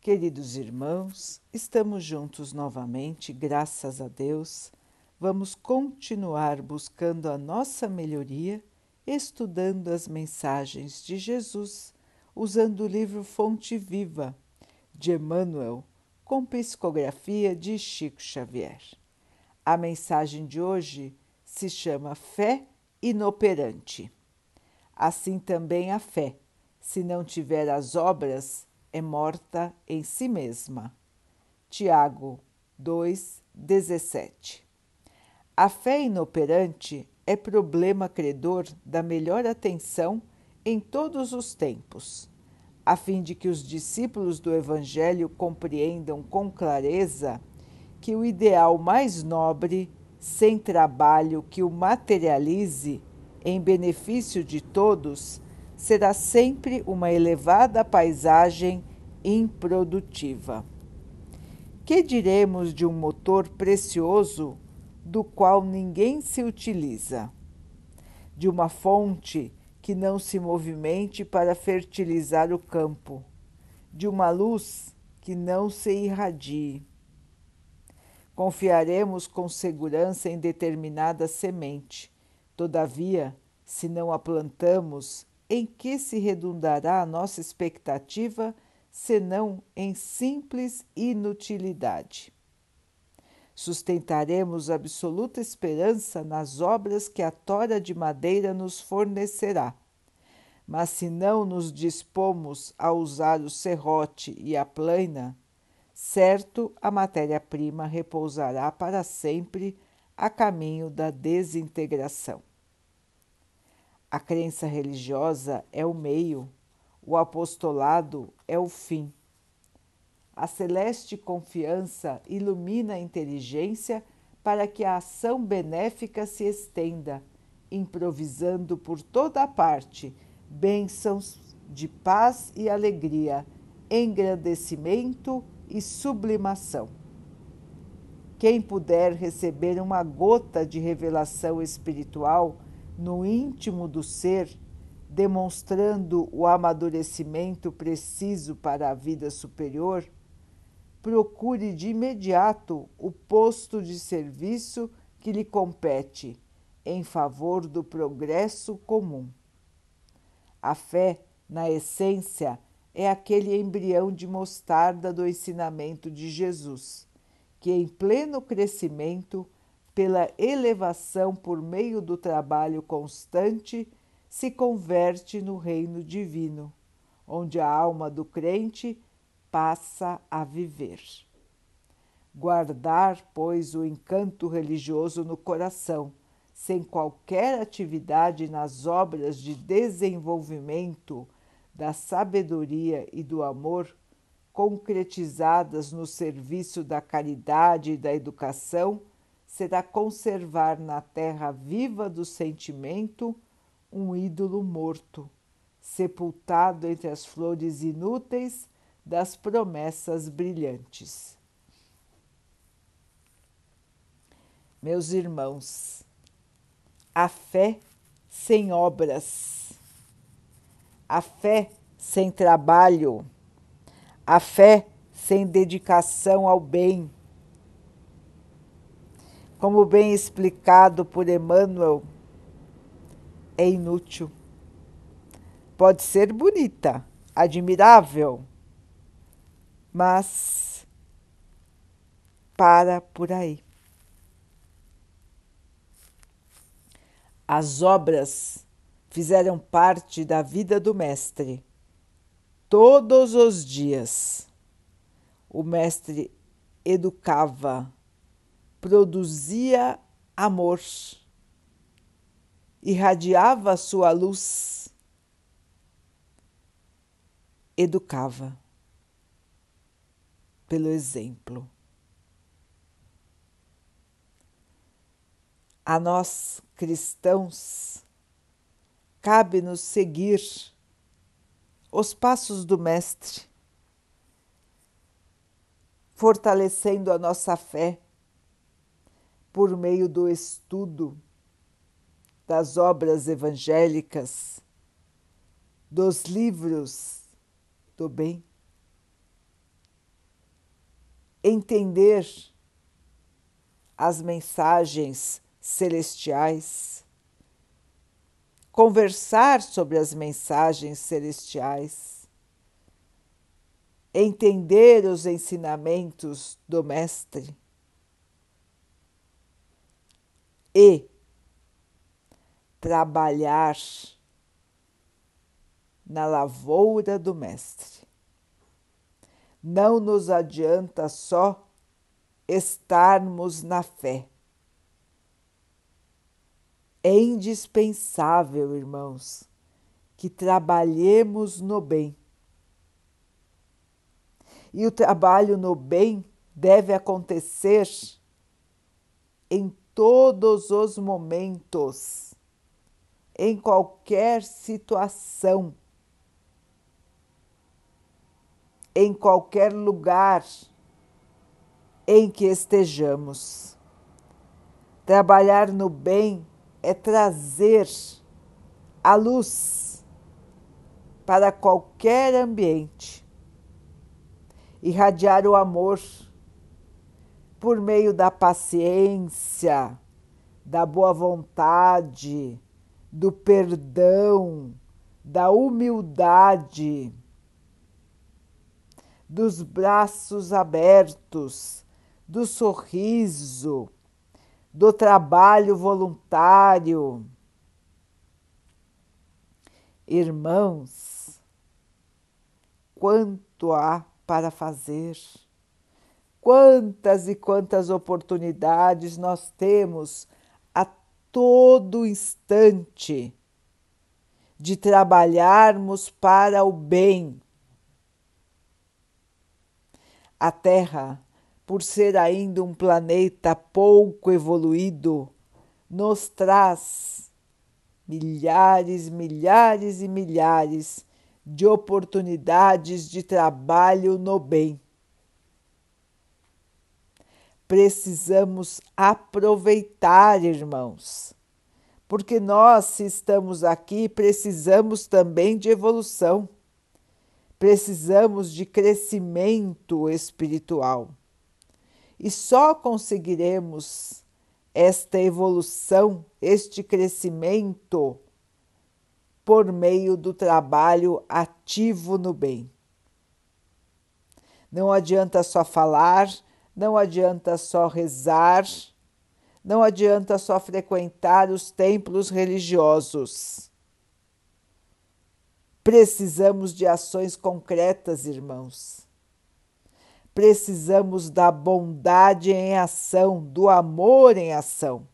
Queridos irmãos, estamos juntos novamente, graças a Deus. Vamos continuar buscando a nossa melhoria, estudando as mensagens de Jesus, usando o livro Fonte Viva de Emmanuel, com psicografia de Chico Xavier. A mensagem de hoje se chama Fé Inoperante. Assim também a fé, se não tiver as obras, é morta em si mesma. Tiago 2:17. A fé inoperante é problema credor da melhor atenção em todos os tempos, a fim de que os discípulos do Evangelho compreendam com clareza que o ideal mais nobre, sem trabalho que o materialize em benefício de todos, será sempre uma elevada paisagem improdutiva. Que diremos de um motor precioso do qual ninguém se utiliza? De uma fonte que não se movimente para fertilizar o campo, de uma luz que não se irradie. Confiaremos com segurança em determinada semente, todavia, se não a plantamos, em que se redundará a nossa expectativa, senão em simples inutilidade? Sustentaremos absoluta esperança nas obras que a tora de madeira nos fornecerá. Mas se não nos dispomos a usar o serrote e a plaina, certo a matéria-prima repousará para sempre a caminho da desintegração. A crença religiosa é o meio, o apostolado é o fim. A celeste confiança ilumina a inteligência para que a ação benéfica se estenda, improvisando por toda a parte bênçãos de paz e alegria, engrandecimento e sublimação. Quem puder receber uma gota de revelação espiritual, no íntimo do ser, demonstrando o amadurecimento preciso para a vida superior, procure de imediato o posto de serviço que lhe compete em favor do progresso comum. A fé, na essência, é aquele embrião de mostarda do ensinamento de Jesus, que em pleno crescimento pela elevação por meio do trabalho constante, se converte no reino divino, onde a alma do crente passa a viver. Guardar, pois, o encanto religioso no coração, sem qualquer atividade nas obras de desenvolvimento da sabedoria e do amor, concretizadas no serviço da caridade e da educação, será conservar na terra viva do sentimento um ídolo morto, sepultado entre as flores inúteis das promessas brilhantes. Meus irmãos, a fé sem obras, a fé sem trabalho, a fé sem dedicação ao bem, como bem explicado por Emmanuel, é inútil. Pode ser bonita, admirável, mas para por aí. As obras fizeram parte da vida do Mestre. Todos os dias, o Mestre educava produzia amor, irradiava sua luz, educava pelo exemplo. A nós cristãos, cabe-nos seguir os passos do Mestre, fortalecendo a nossa fé por meio do estudo das obras evangélicas, dos livros do bem. entender as mensagens celestiais, conversar sobre as mensagens celestiais, entender os ensinamentos do Mestre e trabalhar na lavoura do Mestre. Não nos adianta só estarmos na fé. É indispensável, irmãos, que trabalhemos no bem. E o trabalho no bem deve acontecer em todos os momentos, em qualquer situação, em qualquer lugar em que estejamos. Trabalhar no bem é trazer a luz para qualquer ambiente, irradiar o amor por meio da paciência, da boa vontade, do perdão, da humildade, dos braços abertos do sorriso, do trabalho voluntário. Irmãos, quanto há para fazer, quantas e quantas oportunidades nós temos a todo instante de trabalharmos para o bem. A Terra por ser ainda um planeta pouco evoluído, nos traz milhares, milhares e milhares de oportunidades de trabalho no bem. Precisamos aproveitar, irmãos, porque nós, se estamos aqui, precisamos também de evolução, precisamos de crescimento espiritual. E só conseguiremos esta evolução, este crescimento, por meio do trabalho ativo no bem. Não adianta só falar, não adianta só rezar, não adianta só frequentar os templos religiosos. Precisamos de ações concretas, irmãos precisamos da bondade em ação, do amor em ação.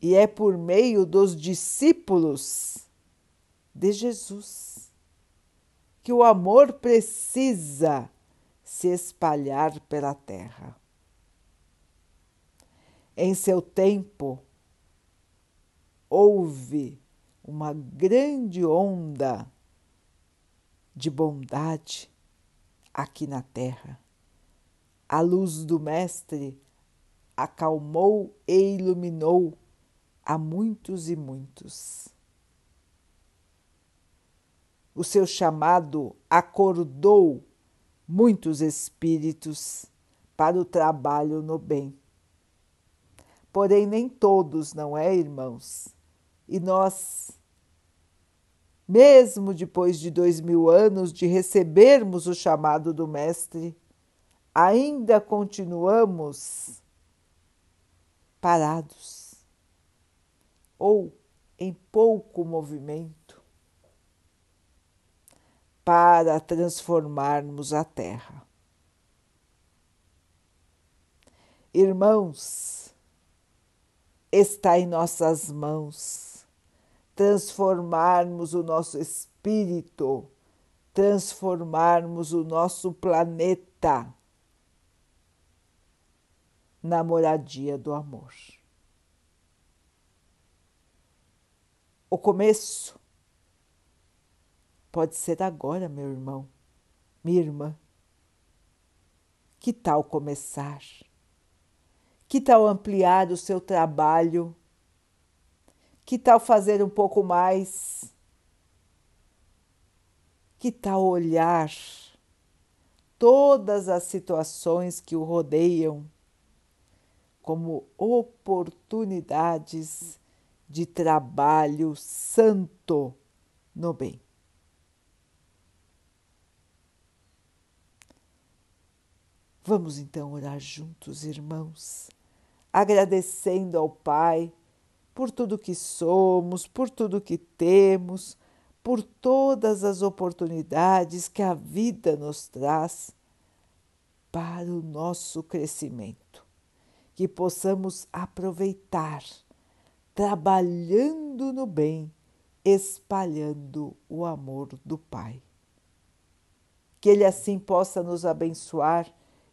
E é por meio dos discípulos de Jesus que o amor precisa se espalhar pela terra. Em seu tempo, houve uma grande onda de bondade aqui na terra. A luz do Mestre acalmou e iluminou a muitos e muitos. O seu chamado acordou muitos espíritos para o trabalho no bem. Porém, nem todos, não é, irmãos? E nós mesmo depois de dois mil anos de recebermos o chamado do Mestre, ainda continuamos parados ou em pouco movimento para transformarmos a Terra. Irmãos, está em nossas mãos transformarmos o nosso espírito, transformarmos o nosso planeta na moradia do amor. O começo pode ser agora, meu irmão, minha irmã. Que tal começar? Que tal ampliar o seu trabalho? Que tal fazer um pouco mais? Que tal olhar todas as situações que o rodeiam como oportunidades de trabalho santo no bem. Vamos então orar juntos, irmãos, agradecendo ao Pai por tudo que somos, por tudo que temos, por todas as oportunidades que a vida nos traz para o nosso crescimento, que possamos aproveitar, trabalhando no bem, espalhando o amor do Pai. Que Ele assim possa nos abençoar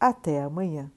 Até amanhã.